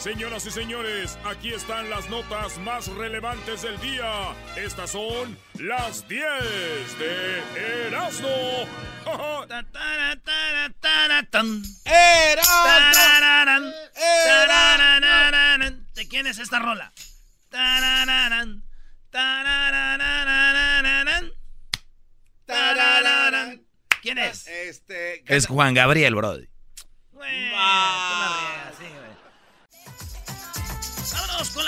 Señoras y señores, aquí están las notas más relevantes del día. Estas son las 10 de Erasmo. ¿De quién es esta rola? ¿Quién es? Este, Es Juan Gabriel, brody. Vámonos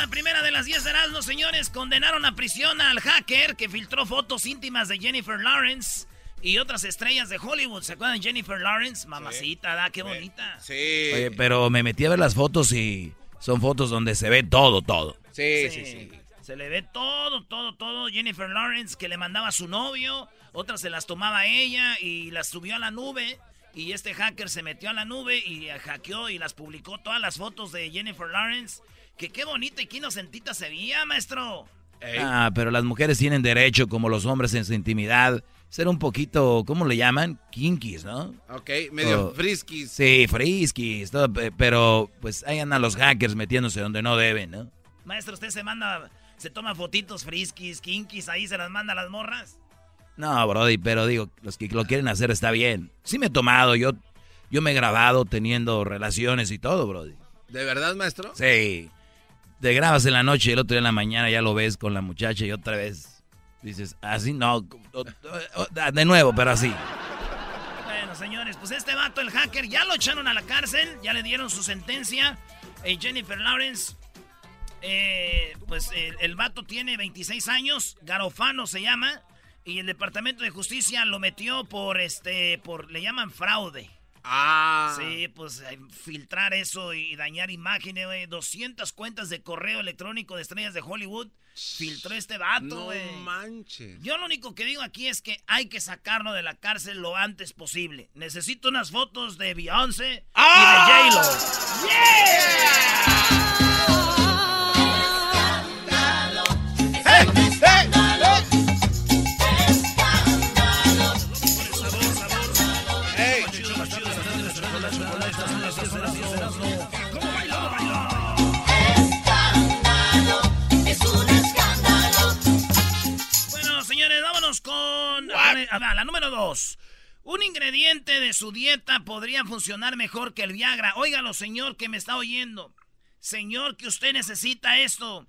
la primera de las 10 de Erasmo, señores. Condenaron a prisión al hacker que filtró fotos íntimas de Jennifer Lawrence y otras estrellas de Hollywood. ¿Se acuerdan de Jennifer Lawrence? Mamacita, da, qué bonita. Sí. Oye, pero me metí a ver las fotos y son fotos donde se ve todo, todo. Sí, sí, sí. Se le ve todo, todo, todo. Jennifer Lawrence que le mandaba a su novio, otras se las tomaba ella y las subió a la nube. Y este hacker se metió a la nube y hackeó y las publicó todas las fotos de Jennifer Lawrence. Que qué bonita y qué inocentita se veía, maestro. Ah, pero las mujeres tienen derecho, como los hombres en su intimidad, ser un poquito, ¿cómo le llaman? Kinkies, ¿no? Ok, medio Oh, friskies. Sí, friskies, todo, pe- pero pues ahí andan los hackers metiéndose donde no deben, ¿no? Maestro, usted se manda, se toma fotitos friskis, kinkis, ahí se las manda a las morras. No, Brody, pero digo, los que lo quieren hacer está bien. Sí me he tomado, yo, yo me he grabado teniendo relaciones y todo, Brody. ¿De verdad, maestro? Sí. Te grabas en la noche y el otro día en la mañana ya lo ves con la muchacha y otra vez dices, así no, de nuevo, pero así. Bueno, señores, pues este vato, el hacker, ya lo echaron a la cárcel, ya le dieron su sentencia. Eh, Jennifer Lawrence, eh, pues el, el vato tiene 26 años, Garofano se llama, y el Departamento de Justicia lo metió por, este, por, le llaman fraude. Ah. Sí, pues eh, filtrar eso y dañar imágenes, güey. 200 cuentas de correo electrónico de estrellas de Hollywood. Filtró este vato, No güey. manches. Yo lo único que digo aquí es que hay que sacarlo de la cárcel lo antes posible. Necesito unas fotos de Beyoncé y de J-Lo. Bueno, señores, vámonos con a ver, a ver, la número dos. Un ingrediente de su dieta podría funcionar mejor que el Viagra. Óigalo, señor, que me está oyendo. Señor, que usted necesita esto.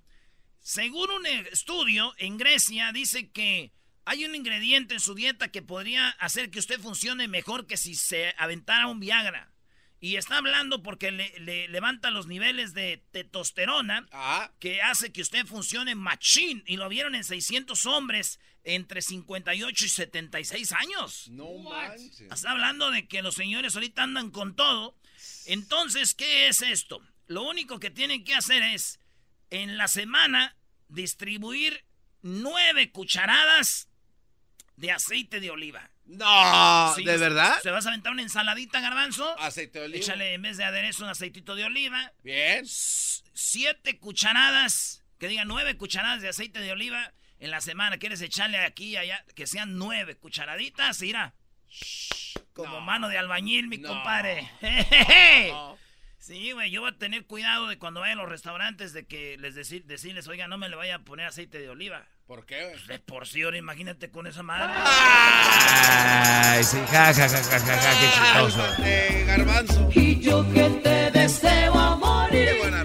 Según un estudio en Grecia, dice que hay un ingrediente en su dieta que podría hacer que usted funcione mejor que si se aventara un Viagra. Y está hablando porque le, le levanta los niveles de testosterona Ah. que hace que usted funcione machín. Y lo vieron en 600 hombres entre 58 y 76 años. No manches. Está hablando de que los señores ahorita andan con todo. Entonces, ¿qué es esto? Lo único que tienen que hacer es, en la semana, distribuir nueve cucharadas de aceite de oliva. No, Sí, ¿de verdad? ¿Se vas a aventar una ensaladita, garbanzo? Aceite de oliva. Échale en vez de aderezo un aceitito de oliva. Bien. Siete cucharadas, que diga nueve cucharadas de aceite de oliva en la semana. ¿Quieres echarle aquí y allá? Que sean nueve cucharaditas, mira. Como mano de albañil, mi No. compadre. Sí, güey, yo voy a tener cuidado de cuando vaya a los restaurantes de que les decir, decirles, oiga, no me le vaya a poner aceite de oliva. ¿Por qué, güey? De por sí, ahora imagínate con esa madre. Ay, sí, ja, ja, ja, ja, ja, ja, qué chistoso. Cálmate, garbanzo. Y yo que te deseo a morir. Qué buena.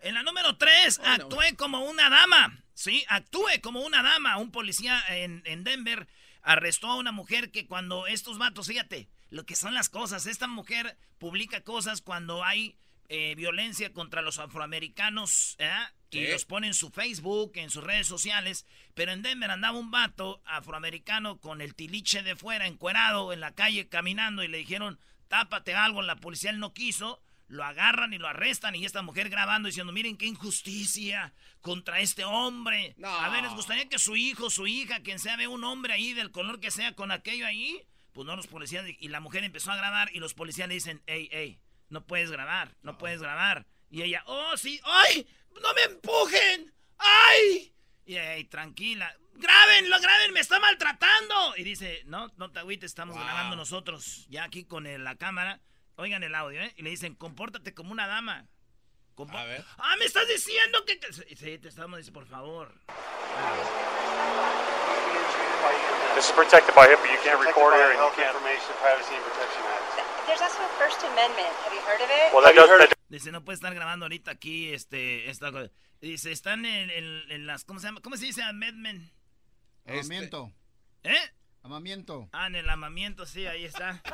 En la número 3, actué como una dama. Sí, actúe como una dama. Un policía en, en Denver arrestó a una mujer que cuando estos vatos, fíjate, lo que son las cosas, esta mujer publica cosas cuando hay eh, violencia contra los afroamericanos ¿eh? Y los pone en su Facebook, en sus redes sociales. Pero en Denver andaba un vato afroamericano con el tiliche de fuera, encuerado en la calle, caminando y le dijeron, tápate algo. La policía él no quiso lo agarran y lo arrestan y esta mujer grabando diciendo, miren qué injusticia contra este hombre. No. A ver, ¿les gustaría que su hijo, su hija, quien sea, vea un hombre ahí del color que sea con aquello ahí? Pues no, los policías, y la mujer empezó a grabar y los policías le dicen, hey, hey, no puedes grabar, no, puedes grabar. Y ella, oh, sí, ay, no me empujen, ay. Y hey, tranquila, grábenlo, graben, me está maltratando. Y dice, no, no te agüites, estamos Wow. grabando nosotros, ya aquí con el- la cámara. Oigan el audio, ¿eh? Y le dicen, compórtate como una dama. Compa- A ver. Ah, me estás diciendo que... Sí, te estamos diciendo, por favor. This is protected by HIPAA. You can't record here and you can't. Information Privacy and Protection Act. There's also a First Amendment. Have you heard of it? Well, that does. That, Dice, no puede estar grabando ahorita aquí, este, esta cosa. Dice, están en, en- en las, ¿cómo se llama? ¿Cómo se dice amendment? Amamiento. ¿Eh? Amamiento. Ah, en el amamiento, sí, ahí está.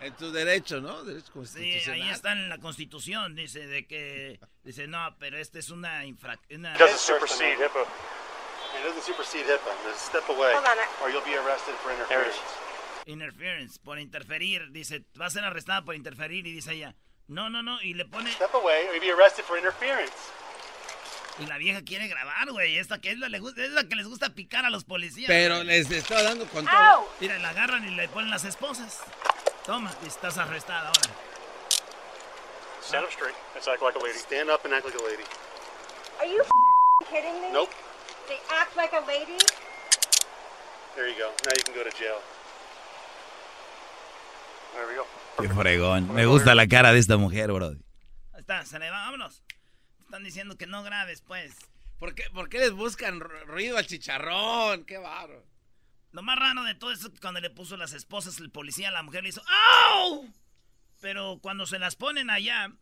En tu derecho, ¿no? Derecho Sí, ahí está en la constitución, dice, de que, dice, no, pero esta es una infracción. it doesn't supersede HIPAA. It doesn't supersede HIPAA. Step away, Hold on, I- or you'll be arrested for interference. Interference, por interferir, dice, va a ser arrestada por interferir y dice ella, no, no, no, y le pone, Step away, or you'll be arrested for interference. y la vieja quiere grabar, güey, esta que es la, es la que les gusta picar a los policías. Pero güey. les estaba dando con todo. Ow! Mira, la agarran y le ponen las esposas. Toma, estás arrestada ahora. Stand up straight. Let's act like a lady. Stand up and act like a lady. Are you f***ing kidding me? Nope. They act like a lady? There you go. Now you can go to jail. There we go. Qué fregón. Me gusta la cara de esta mujer, bro. Ahí está, se le va, vámonos. Están diciendo que no grabes, pues. ¿Por qué, por qué les buscan ru- ruido al chicharrón? Qué barro. Lo más raro de todo esto es que cuando le puso las esposas el policía, la mujer le hizo ¡Au! Pero cuando se las ponen allá,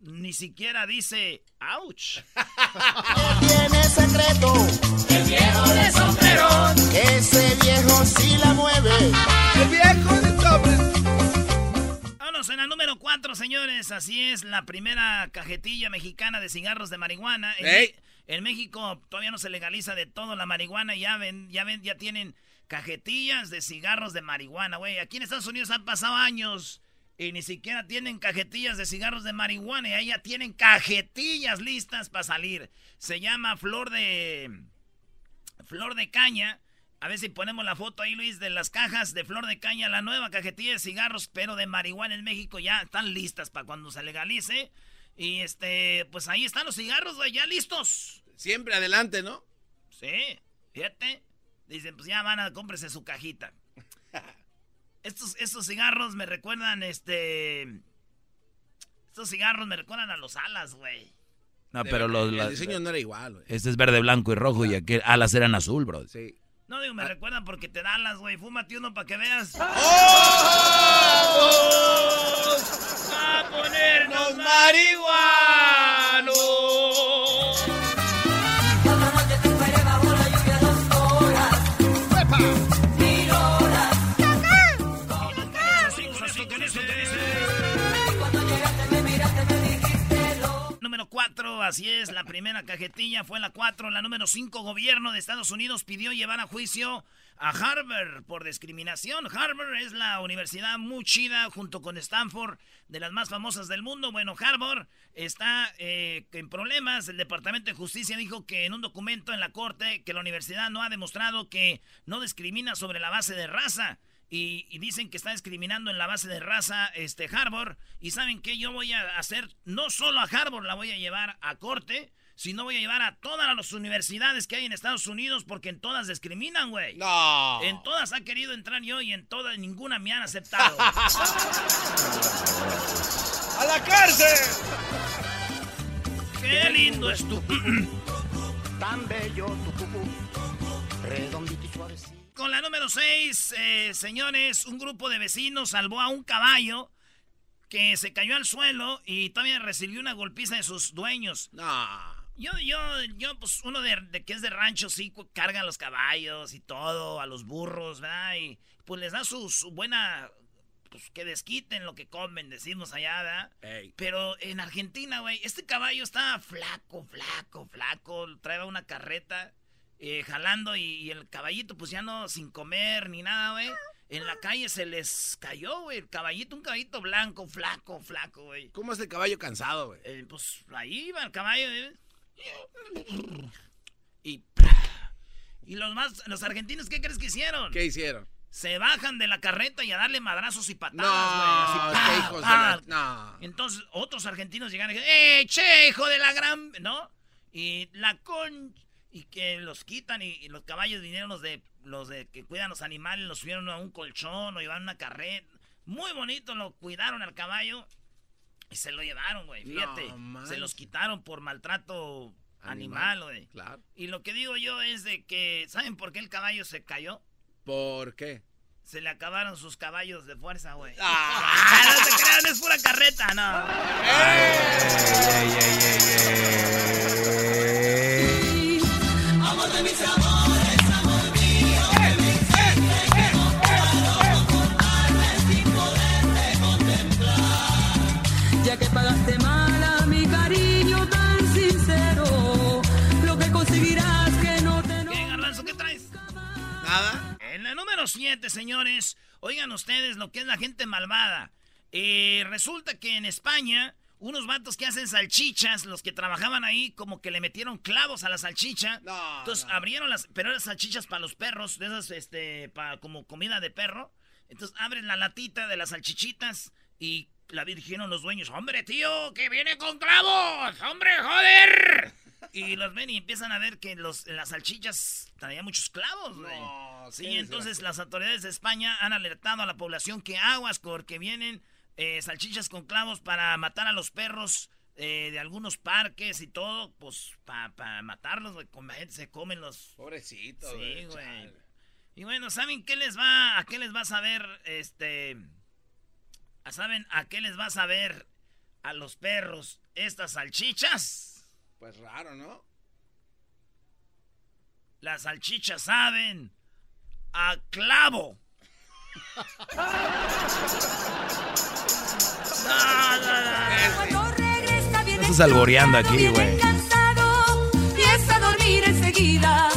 ni siquiera dice ¡Ouch! Tiene secreto. El viejo de sombrero. Ese viejo sí la mueve. El viejo de sobre. La número 4, señores. Así es, la primera cajetilla mexicana de cigarros de marihuana. En, en México todavía no se legaliza de todo la marihuana. Ya ven, ya ven, ya tienen cajetillas de cigarros de marihuana, güey. Aquí en Estados Unidos han pasado años y ni siquiera tienen cajetillas de cigarros de marihuana. Y ahí ya tienen cajetillas listas para salir. Se llama flor de flor de caña. A ver si ponemos la foto ahí, Luis, de las cajas de flor de caña, la nueva cajetilla de cigarros, pero de marihuana en México ya están listas para cuando se legalice. Y este, pues ahí están los cigarros, güey, ya listos. Siempre adelante, ¿no? Sí, fíjate. Dicen, pues ya van a cómprese su cajita. Estos, estos cigarros me recuerdan, este. Estos cigarros me recuerdan a los alas, güey. No, De pero verdad, los, El la- diseño no era igual, güey. este es verde, blanco y rojo y aquel alas eran azul, bro. Sí. No digo, me recuerdan porque te dan las, güey. Fúmate uno para que veas. ¡A ponernos marihuanos! 4, así es, la primera cajetilla fue la 4. La número 5, gobierno de Estados Unidos pidió llevar a juicio a Harvard por discriminación. Harvard es la universidad muy chida junto con Stanford, de las más famosas del mundo. Bueno, Harvard está eh, en problemas. El Departamento de Justicia dijo que en un documento en la corte que la universidad no ha demostrado que no discrimina sobre la base de raza. Y, y dicen que está discriminando en la base de raza este Harvard. Y saben que yo voy a hacer, no solo a Harvard la voy a llevar a corte, sino voy a llevar a todas las universidades que hay en Estados Unidos porque en todas discriminan, güey. No. En todas ha querido entrar yo y en todas ninguna me han aceptado. ¡A la cárcel! ¡Qué lindo es tu... Tan bello tu cucú. Redondito y suavecito. Con la número 6, señores, un grupo de vecinos salvó a un caballo que se cayó al suelo y todavía recibió una golpiza de sus dueños. No. Yo, yo, yo, pues uno de, de que es de rancho, sí, carga a los caballos y todo, a los burros, ¿verdad? Y pues les da su, su buena, pues que desquiten lo que comen, decimos allá, ¿verdad? Ey. Pero en Argentina, güey, este caballo estaba flaco, flaco, flaco, traía una carreta eh, jalando y, y el caballito, pues ya no, sin comer ni nada, güey. En la calle se les cayó, güey, el caballito, un caballito blanco, flaco, flaco, güey. ¿Cómo es el caballo cansado, güey? Eh, pues ahí iba el caballo. ¿eh? Y. Y los más, los argentinos, ¿qué crees que hicieron? ¿Qué hicieron? Se bajan de la carreta y a darle madrazos y No, patadas, güey. así, qué ¡pa! hijos de la... No. Entonces, otros argentinos llegan y dicen, ¡eh, che, hijo de la gran! ¿No? Y la con. Y que los quitan y, y los caballos vinieron los de los de que cuidan los animales, los subieron a un colchón o llevaron una carreta. Muy bonito, lo cuidaron al caballo. Y se lo llevaron, güey, fíjate. No, se los quitaron por maltrato animal, güey. Claro. Y lo que digo yo es de que, ¿saben por qué el caballo se cayó? ¿Por qué? Se le acabaron sus caballos de fuerza, güey. Ah. Ah, no se crean, es pura carreta, no. Ey, ey, ey, ey. Señores, oigan ustedes lo que es la gente malvada. Eh, resulta que en España, unos vatos que hacen salchichas, los que trabajaban ahí, como que le metieron clavos a la salchicha. No, Entonces no. abrieron las, pero eran salchichas para los perros, de esas, este, para como comida de perro. Entonces abren la latita de las salchichitas y la dijeron los dueños, hombre tío, que viene con clavos, hombre, joder. Y los ven y empiezan a ver que los, las salchichas traían muchos clavos, güey. No, Sí, entonces las autoridades de España han alertado a la población que aguas porque vienen eh, salchichas con clavos para matar a los perros eh, de algunos parques y todo, pues para matarlos, güey. Con la gente se comen los... Pobrecito, Sí, güey. Y bueno, ¿saben qué les va, a qué les va a saber, este... ¿Saben a qué les va a saber a los perros estas salchichas? Pues raro, ¿no? Las salchichas saben a clavo. No, no, no. Estás alboreando aquí, güey. cansado y es a dormir enseguida.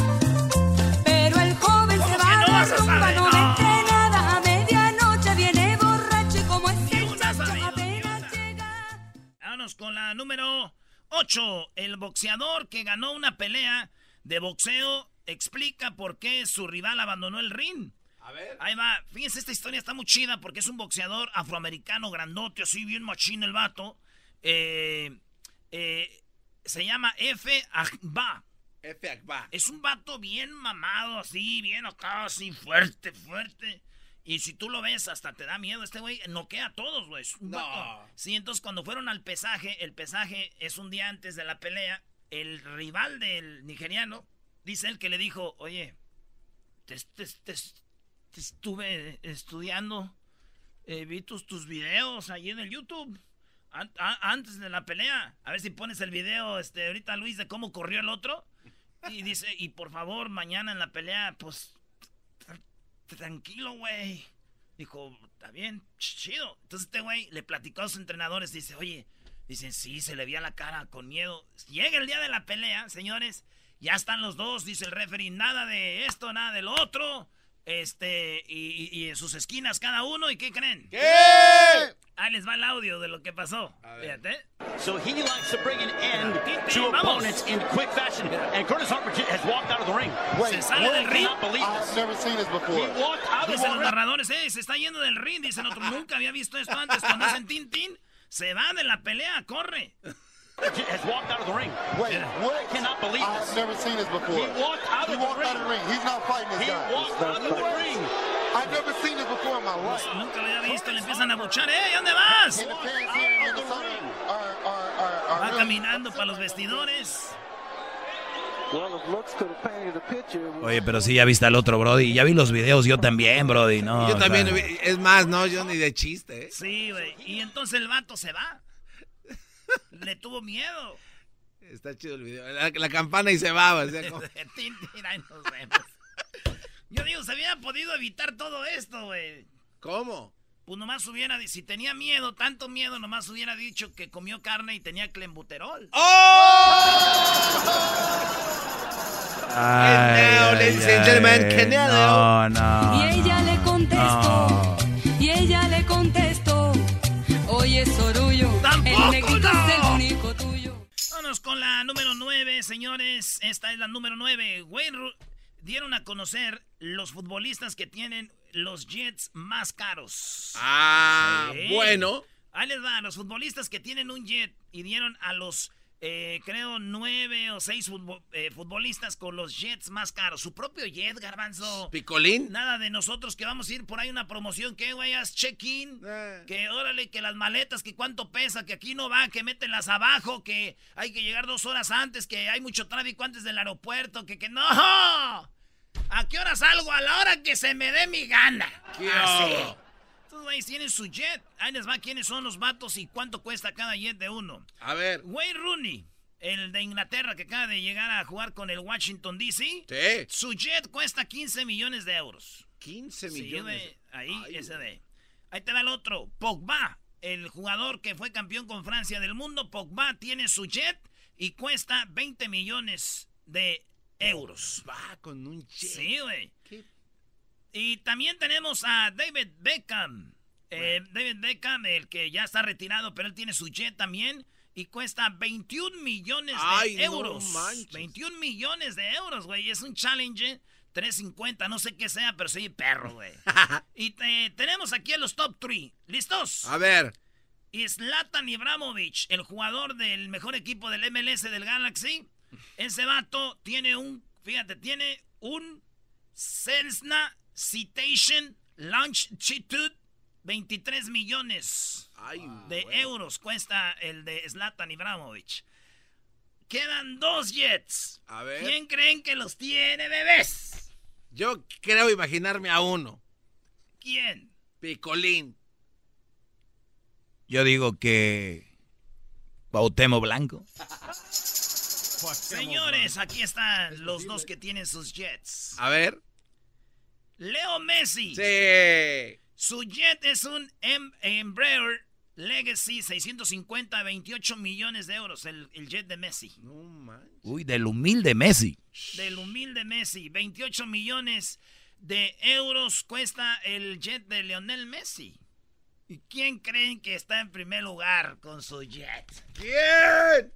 Pero el joven se ¿Cómo va que no a la vas a rumba, saber? no No. me entre nada. A medianoche viene borracho y como es Ni el una chacho sabido, ni apenas una. llega. Vámonos con la número 8. El boxeador que ganó una pelea de boxeo explica por qué su rival abandonó el ring. A ver. Ahí va. Fíjense, esta historia está muy chida porque es un boxeador afroamericano grandote, así bien machino el vato. Eh, eh, se llama F. Agba. F. Akba. Es un vato bien mamado, así, bien acá, así, fuerte, fuerte. Y si tú lo ves, hasta te da miedo. Este güey noquea a todos, güey. No. vato. Sí, entonces cuando fueron al pesaje, el pesaje es un día antes de la pelea. El rival del nigeriano, dice él que le dijo, oye, te, te- te- estuve estudiando, eh, vi tus, tus videos ahí en el YouTube. antes de la pelea, a ver si pones el video, este, ahorita Luis, de cómo corrió el otro. Y dice, y por favor, mañana en la pelea, pues, tra- tranquilo, güey. Dijo, está bien, ch- chido. Entonces este güey le platicó a sus entrenadores, dice, oye, dicen, sí, se le veía la cara con miedo. Llega el día de la pelea, señores, ya están los dos, dice el referee, nada de esto, nada del otro. Este, y, y- en sus esquinas cada uno, ¿y qué creen? ¿Qué? Ahí les va el audio de lo que pasó. A ver. Fíjate. So he likes to bring an end to opponents in quick fashion. And Curtis Harper has walked out of the ring. Se sale del ring. cannot believe I've this. never seen this He before. walked out of Dicen los narradores, eh, se está yendo del ring. Dicen otro, nunca había visto esto antes. Cuando hacen tin tin, se va de la pelea, corre. Has walked out of the ring. Wait, what? I cannot believe I've this. never seen this before. He walked out He of the walked out of the ring. ring. He's not fighting this He guy. walked out of the ring. I've never seen this before in my life. Nunca lo había visto, le empiezan a buchar. ¡Eh, ¿dónde vas? Va caminando para los vestidores. Oye, pero sí, ya viste al otro, Brody. Ya vi los videos, yo también, Brody, ¿no? yo o también, sea, vi- es más, no, yo ni de chiste, ¿eh? Sí, güey. Y entonces el vato se va. Le tuvo miedo. Está chido el video. La, la campana y se va, o sea, como- Tin, tin, ahí nos vemos. Yo digo, se hubiera podido evitar todo esto, güey. ¿Cómo? Pues nomás hubiera, si tenía miedo, tanto miedo, nomás hubiera dicho que comió carne y tenía clembuterol. ay, Canelo, ay, ladies and gentlemen, ay. No, no. Y ella le contestó, y ella le contestó, oye el negrito no. es el único tuyo. Vámonos con la número 9, señores. Esta es la número 9. Wayne Ru- dieron a conocer los futbolistas que tienen los jets más caros. Ah, Sí. bueno. Ahí les va, los futbolistas que tienen un jet y dieron a los eh, creo, nueve o seis eh, futbolistas con los jets más caros. Su propio jet, garbanzo. ¿Picolín? Nada de nosotros que vamos a ir por ahí una promoción que, güey, haz check-in. Eh. Que órale, que las maletas, que cuánto pesa, que aquí no va, que mételas abajo, que hay que llegar dos horas antes, que hay mucho tráfico antes del aeropuerto, que que no. ¿A qué hora salgo? A la hora que se me dé mi gana. ¿Qué Así. Estos güeyes tienen su jet. Ahí les va quiénes son los vatos y cuánto cuesta cada jet de uno. A ver. Wayne Rooney, el de Inglaterra que acaba de llegar a jugar con el Washington DC. Sí. Su jet cuesta 15 millones de euros. 15 Sí, millones. güey, ahí, Ay, ese de. Ahí te va el otro. Pogba, el jugador que fue campeón con Francia del mundo. Pogba tiene su jet y cuesta 20 millones de euros. Va con un jet. Sí, güey. Y también tenemos a David Beckham. Eh, David Beckham, el que ya está retirado, pero él tiene su jet también. Y cuesta 21 millones de Ay, no euros. manches. 21 millones de euros, güey. Es un challenge 350, no sé qué sea, pero soy perro, güey. y te- tenemos aquí a los top 3. ¿Listos? A ver. Zlatan Ibrahimovic, el jugador del mejor equipo del MLS del Galaxy. Ese vato tiene un, fíjate, tiene un Cessna Citation Longitude 23 millones Ay, de euros cuesta el de Zlatan Ibrahimovic. Quedan dos jets. A ver. ¿Quién creen que los tiene, bebés? Yo creo imaginarme a uno. ¿Quién? Picolín. Yo digo que Bautemo Blanco. Señores, aquí están los dos que tienen sus jets. A ver. Leo Messi. Sí. Su jet es un em- Embraer Legacy 650, 28 millones de euros, el, el jet de Messi. No manches. Uy, del humilde Messi. Del humilde Messi, 28 millones de euros cuesta el jet de Lionel Messi. ¿Y quién creen que está en primer lugar con su jet? ¿Quién?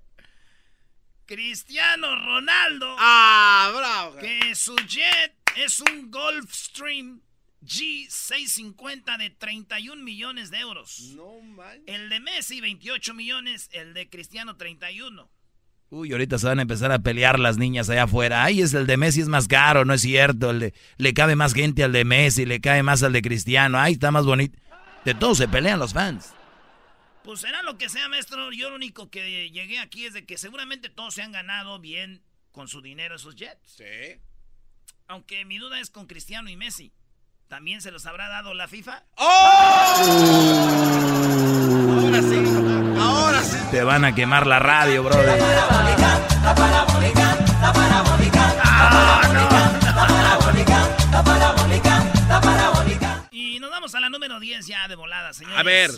Cristiano Ronaldo. Ah, bravo. Que su jet es un Gulfstream G650 de 31 millones de euros. No manches. El de Messi 28 millones, el de Cristiano 31. Uy, ahorita se van a empezar a pelear las niñas allá afuera. Ay, es el de Messi es más caro, no es cierto. El de, le cabe más gente al de Messi, le cae más al de Cristiano. Ay, está más bonito. De todos se pelean los fans. Pues será lo que sea, maestro. Yo lo único que llegué aquí es de que seguramente todos se han ganado bien con su dinero esos jets. Sí. Aunque mi duda es con Cristiano y Messi. ¿También se los habrá dado la FIFA? Ahora sí. Ahora sí. Te van a quemar la radio, brother. Y nos vamos a la número 10 ya de volada, señores. A ver.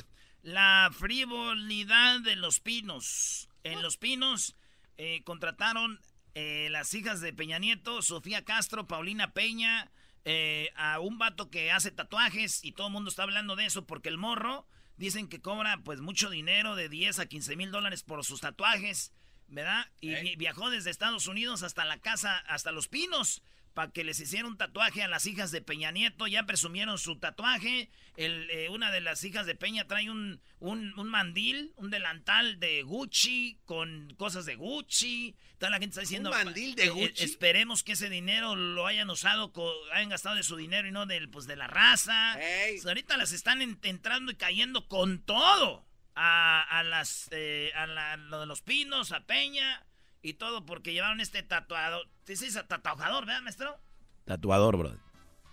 La frivolidad de los pinos. En los pinos eh, contrataron eh, las hijas de Peña Nieto, Sofía Castro, Paulina Peña, eh, a un vato que hace tatuajes y todo el mundo está hablando de eso porque el morro dicen que cobra pues mucho dinero de 10 a 15 mil dólares por sus tatuajes, ¿verdad? Y vi- viajó desde Estados Unidos hasta la casa, hasta Los Pinos, para que les hiciera un tatuaje a las hijas de Peña Nieto. Ya presumieron su tatuaje. El, eh, una de las hijas de Peña trae un, un, un mandil, un delantal de Gucci con cosas de Gucci. Toda la gente está diciendo... ¿Un mandil de eh, Gucci? esperemos que ese dinero lo hayan usado, hayan gastado de su dinero y no del, pues, de la raza. Ey. Pues ahorita las están en- entrando y cayendo con todo a, a las eh, a la- lo de los pinos, a Peña y todo porque llevaron este tatuado. ¿Sí dice tatuajador, verdad, maestro? Tatuador, brother.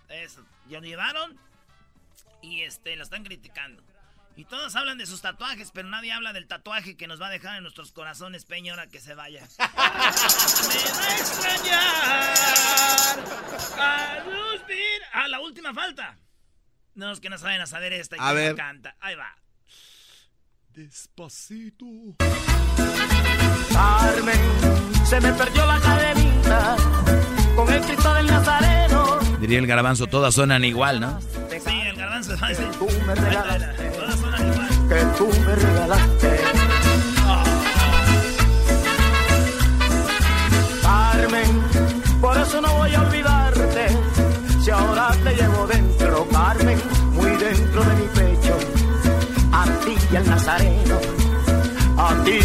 Eso. Ya lo llevaron y este lo están criticando. Y todos hablan de sus tatuajes, pero nadie habla del tatuaje que nos va a dejar en nuestros corazones Peña ahora que se vaya. Me va a extrañar a Ah, la última falta. No, los que no saben a saber esta y A ver. canta. Ahí va. Despacito. Carmen, se me perdió la cadenita con el Cristo del Nazareno. Diría el garbanzo, todas suenan igual, ¿no? Sí, el garbanzo decir. Tú me regalaste, Todas suenan igual. que tú me regalaste.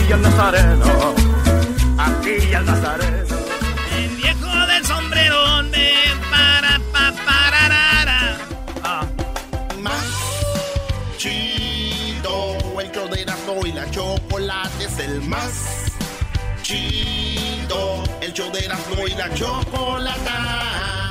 aquí al nazareno, aquí al nazareno. El viejo del sombrero de para pa pararara. Ah. Más chido, el choderazo y la chocolate es el más chido, el choderazo y la chocolate.